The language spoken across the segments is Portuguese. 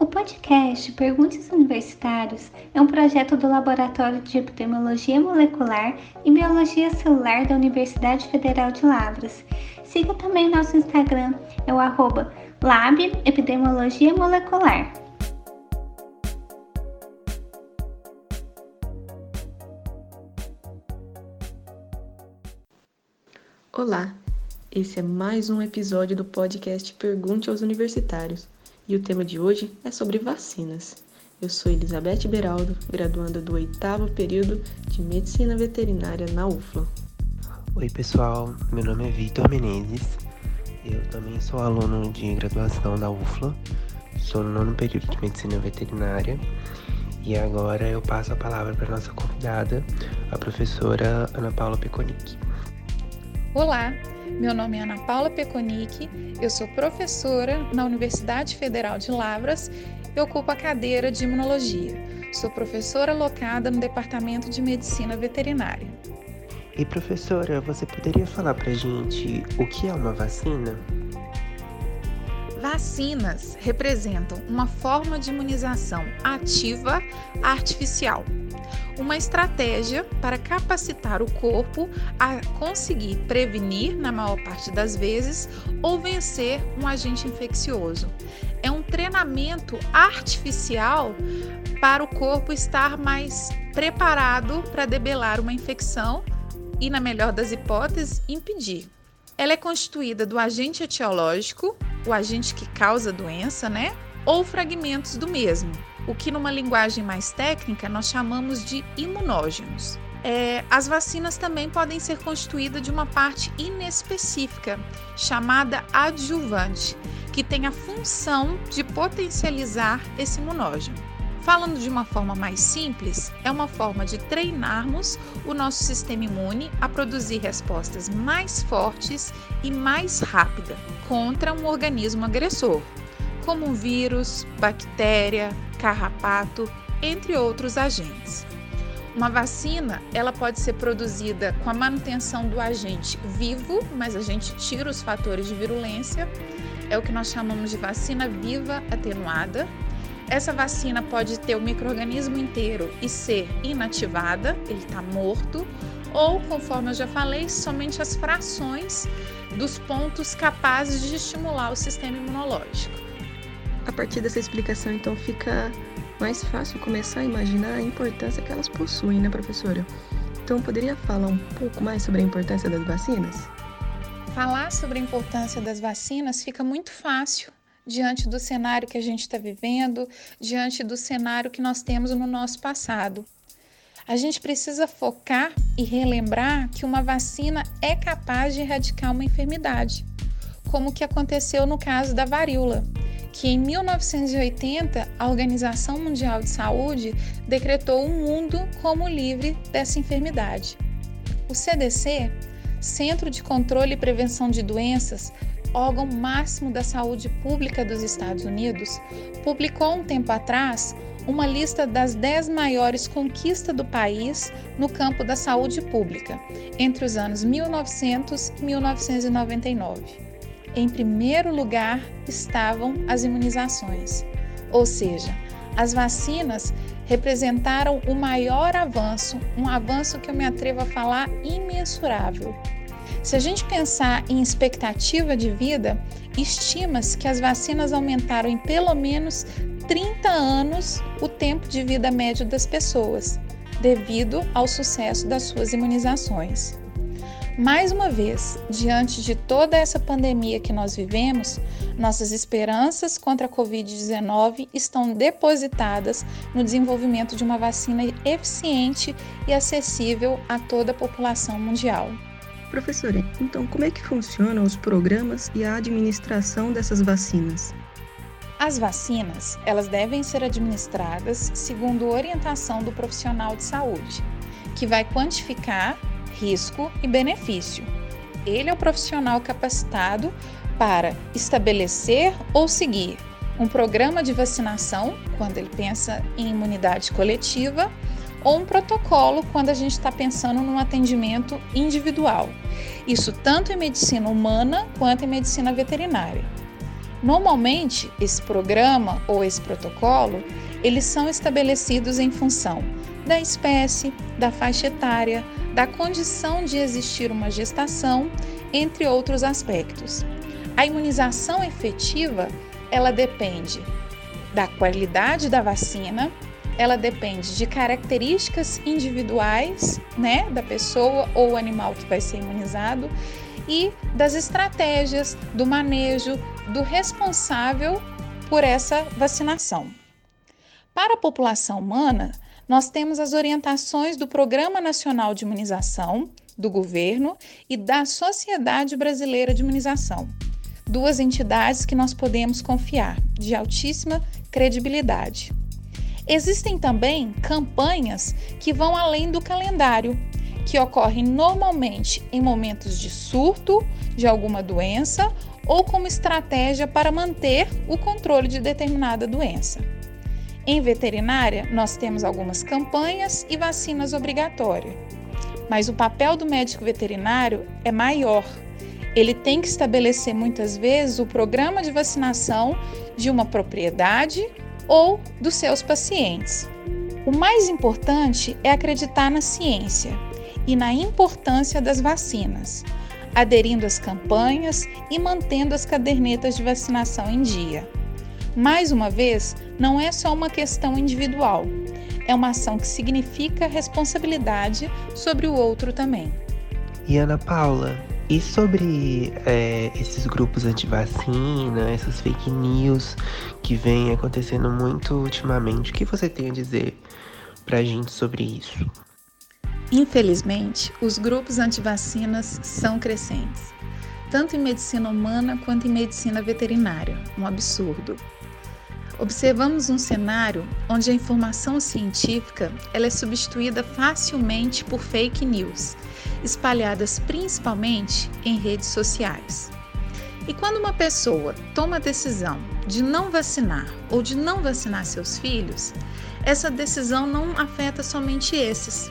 O podcast Perguntas Universitários é um projeto do Laboratório de Epidemiologia Molecular e Biologia Celular da Universidade Federal de Lavras. Siga também nosso Instagram, é o arroba Molecular. Olá, esse é mais um episódio do podcast Pergunte aos Universitários e o tema de hoje é sobre vacinas. Eu sou Elizabeth Beraldo, graduanda do oitavo período de Medicina Veterinária na UFLA. Oi pessoal, meu nome é Vitor Menezes, eu também sou aluno de graduação da UFLA, sou no nono período de Medicina Veterinária e agora eu passo a palavra para nossa convidada, a professora Ana Paula Peconic. Olá, meu nome é Ana Paula Peconic, eu sou professora na Universidade Federal de Lavras e ocupo a cadeira de Imunologia. Sou professora locada no Departamento de Medicina Veterinária. E professora, você poderia falar pra gente o que é uma vacina? Vacinas representam uma forma de imunização ativa artificial uma estratégia para capacitar o corpo a conseguir prevenir, na maior parte das vezes, ou vencer um agente infeccioso. É um treinamento artificial para o corpo estar mais preparado para debelar uma infecção e, na melhor das hipóteses, impedir. Ela é constituída do agente etiológico, o agente que causa a doença, né? Ou fragmentos do mesmo o que numa linguagem mais técnica nós chamamos de imunógenos. É, as vacinas também podem ser constituídas de uma parte inespecífica, chamada adjuvante, que tem a função de potencializar esse imunógeno. Falando de uma forma mais simples, é uma forma de treinarmos o nosso sistema imune a produzir respostas mais fortes e mais rápidas contra um organismo agressor, como um vírus, bactéria, carrapato, entre outros agentes. Uma vacina, ela pode ser produzida com a manutenção do agente vivo, mas a gente tira os fatores de virulência. É o que nós chamamos de vacina viva atenuada. Essa vacina pode ter o microorganismo inteiro e ser inativada, ele está morto, ou, conforme eu já falei, somente as frações dos pontos capazes de estimular o sistema imunológico. A partir dessa explicação, então, fica mais fácil começar a imaginar a importância que elas possuem, né, professora? Então, poderia falar um pouco mais sobre a importância das vacinas? Falar sobre a importância das vacinas fica muito fácil diante do cenário que a gente está vivendo, diante do cenário que nós temos no nosso passado. A gente precisa focar e relembrar que uma vacina é capaz de erradicar uma enfermidade, como que aconteceu no caso da varíola que em 1980 a Organização Mundial de Saúde decretou o mundo como livre dessa enfermidade. O CDC, Centro de Controle e Prevenção de Doenças, órgão máximo da saúde pública dos Estados Unidos, publicou um tempo atrás uma lista das 10 maiores conquistas do país no campo da saúde pública, entre os anos 1900 e 1999 em primeiro lugar estavam as imunizações, ou seja, as vacinas representaram o maior avanço, um avanço que eu me atrevo a falar imensurável. Se a gente pensar em expectativa de vida, estima-se que as vacinas aumentaram em pelo menos 30 anos o tempo de vida médio das pessoas, devido ao sucesso das suas imunizações. Mais uma vez, diante de toda essa pandemia que nós vivemos, nossas esperanças contra a Covid-19 estão depositadas no desenvolvimento de uma vacina eficiente e acessível a toda a população mundial. Professora, então como é que funcionam os programas e a administração dessas vacinas? As vacinas, elas devem ser administradas segundo orientação do profissional de saúde, que vai quantificar risco e benefício. Ele é o profissional capacitado para estabelecer ou seguir um programa de vacinação, quando ele pensa em imunidade coletiva, ou um protocolo, quando a gente está pensando num atendimento individual. Isso tanto em medicina humana quanto em medicina veterinária. Normalmente, esse programa ou esse protocolo, eles são estabelecidos em função da espécie, da faixa etária, da condição de existir uma gestação, entre outros aspectos. A imunização efetiva, ela depende da qualidade da vacina, ela depende de características individuais, né, da pessoa ou animal que vai ser imunizado e das estratégias do manejo do responsável por essa vacinação. Para a população humana, nós temos as orientações do Programa Nacional de Imunização, do governo e da Sociedade Brasileira de Imunização, duas entidades que nós podemos confiar, de altíssima credibilidade. Existem também campanhas que vão além do calendário, que ocorrem normalmente em momentos de surto de alguma doença ou como estratégia para manter o controle de determinada doença. Em veterinária, nós temos algumas campanhas e vacinas obrigatórias, mas o papel do médico veterinário é maior. Ele tem que estabelecer muitas vezes o programa de vacinação de uma propriedade ou dos seus pacientes. O mais importante é acreditar na ciência e na importância das vacinas, aderindo às campanhas e mantendo as cadernetas de vacinação em dia. Mais uma vez, não é só uma questão individual, é uma ação que significa responsabilidade sobre o outro também. E Ana Paula, e sobre é, esses grupos anti-vacina, essas fake news que vem acontecendo muito ultimamente, o que você tem a dizer pra gente sobre isso? Infelizmente, os grupos anti-vacinas são crescentes, tanto em medicina humana quanto em medicina veterinária. Um absurdo. Observamos um cenário onde a informação científica ela é substituída facilmente por fake news, espalhadas principalmente em redes sociais. E quando uma pessoa toma a decisão de não vacinar ou de não vacinar seus filhos, essa decisão não afeta somente esses.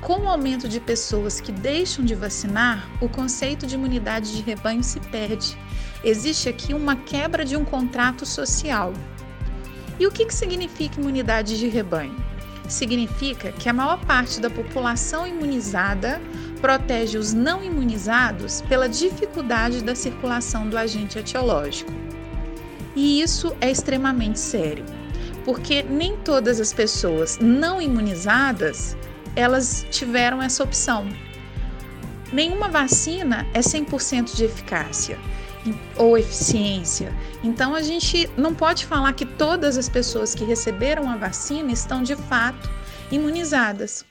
Com o aumento de pessoas que deixam de vacinar, o conceito de imunidade de rebanho se perde. Existe aqui uma quebra de um contrato social, e o que, que significa imunidade de rebanho? Significa que a maior parte da população imunizada protege os não imunizados pela dificuldade da circulação do agente etiológico. E isso é extremamente sério, porque nem todas as pessoas não imunizadas elas tiveram essa opção. Nenhuma vacina é 100% de eficácia ou eficiência. Então a gente não pode falar que todas as pessoas que receberam a vacina estão de fato imunizadas.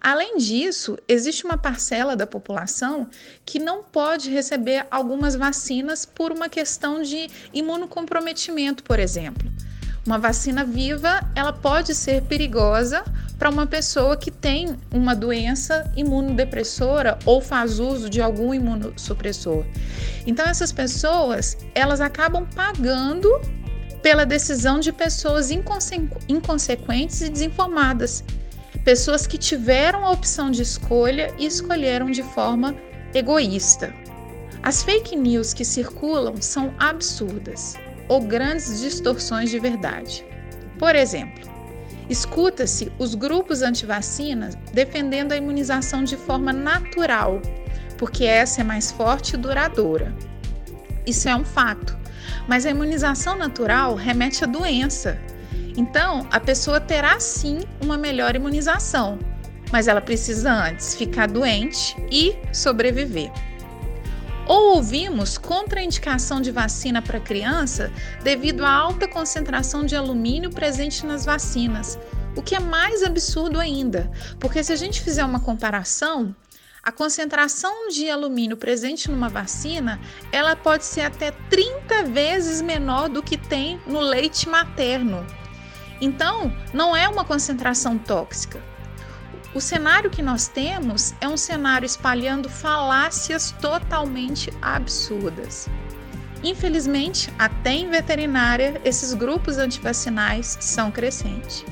Além disso, existe uma parcela da população que não pode receber algumas vacinas por uma questão de imunocomprometimento, por exemplo. Uma vacina viva, ela pode ser perigosa para uma pessoa que tem uma doença imunodepressora ou faz uso de algum imunossupressor. Então essas pessoas, elas acabam pagando pela decisão de pessoas inconse inconsequentes e desinformadas. Pessoas que tiveram a opção de escolha e escolheram de forma egoísta. As fake news que circulam são absurdas ou grandes distorções de verdade. Por exemplo, Escuta-se os grupos antivacinas defendendo a imunização de forma natural, porque essa é mais forte e duradoura. Isso é um fato, mas a imunização natural remete à doença. Então, a pessoa terá sim uma melhor imunização, mas ela precisa antes ficar doente e sobreviver. Ou ouvimos contraindicação de vacina para criança devido à alta concentração de alumínio presente nas vacinas, o que é mais absurdo ainda, porque se a gente fizer uma comparação, a concentração de alumínio presente numa vacina, ela pode ser até 30 vezes menor do que tem no leite materno. Então, não é uma concentração tóxica. O cenário que nós temos é um cenário espalhando falácias totalmente absurdas. Infelizmente, até em veterinária, esses grupos antivacinais são crescentes.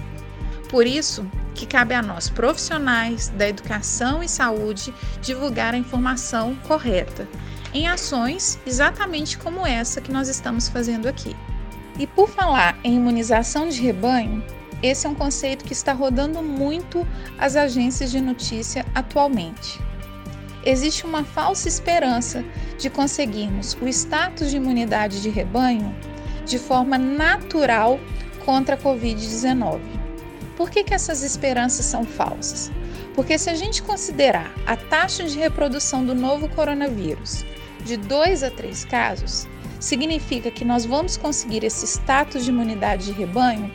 Por isso, que cabe a nós, profissionais da educação e saúde, divulgar a informação correta, em ações exatamente como essa que nós estamos fazendo aqui. E por falar em imunização de rebanho, esse é um conceito que está rodando muito as agências de notícia atualmente. Existe uma falsa esperança de conseguirmos o status de imunidade de rebanho de forma natural contra a Covid-19. Por que, que essas esperanças são falsas? Porque se a gente considerar a taxa de reprodução do novo coronavírus de 2 a 3 casos, significa que nós vamos conseguir esse status de imunidade de rebanho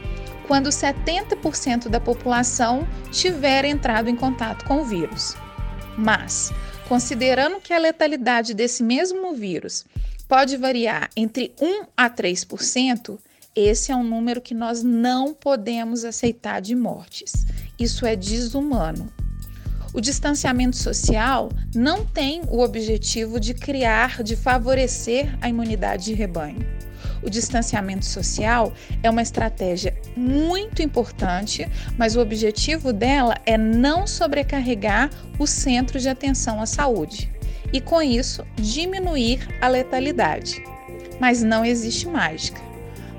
quando 70% da população tiver entrado em contato com o vírus. Mas, considerando que a letalidade desse mesmo vírus pode variar entre 1 a 3%, esse é um número que nós não podemos aceitar de mortes. Isso é desumano. O distanciamento social não tem o objetivo de criar, de favorecer a imunidade de rebanho. O distanciamento social é uma estratégia muito importante, mas o objetivo dela é não sobrecarregar o centro de atenção à saúde e, com isso, diminuir a letalidade. Mas não existe mágica.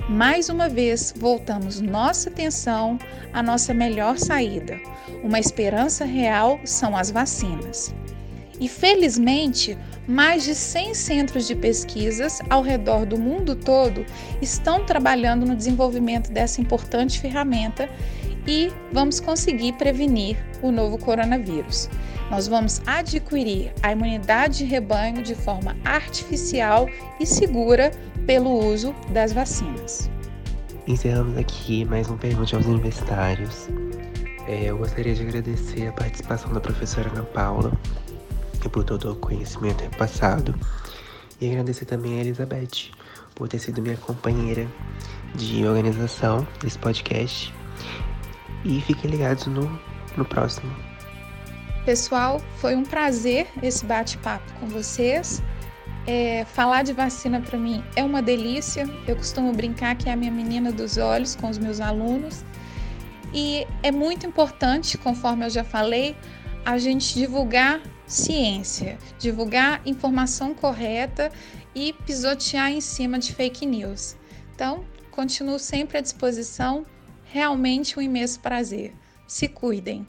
Mais uma vez, voltamos nossa atenção à nossa melhor saída. Uma esperança real são as vacinas. E felizmente, mais de 100 centros de pesquisas ao redor do mundo todo estão trabalhando no desenvolvimento dessa importante ferramenta e vamos conseguir prevenir o novo coronavírus. Nós vamos adquirir a imunidade de rebanho de forma artificial e segura pelo uso das vacinas. Encerramos aqui mais um Pergunte aos Universitários. É, eu gostaria de agradecer a participação da professora Ana Paula e por todo o conhecimento repassado. E agradecer também a Elizabeth por ter sido minha companheira de organização desse podcast. E fiquem ligados no, no próximo. Pessoal, foi um prazer esse bate-papo com vocês. É, falar de vacina para mim é uma delícia. Eu costumo brincar que é a minha menina dos olhos com os meus alunos. E é muito importante, conforme eu já falei, a gente divulgar ciência, divulgar informação correta e pisotear em cima de fake news. Então, continuo sempre à disposição, realmente um imenso prazer. Se cuidem.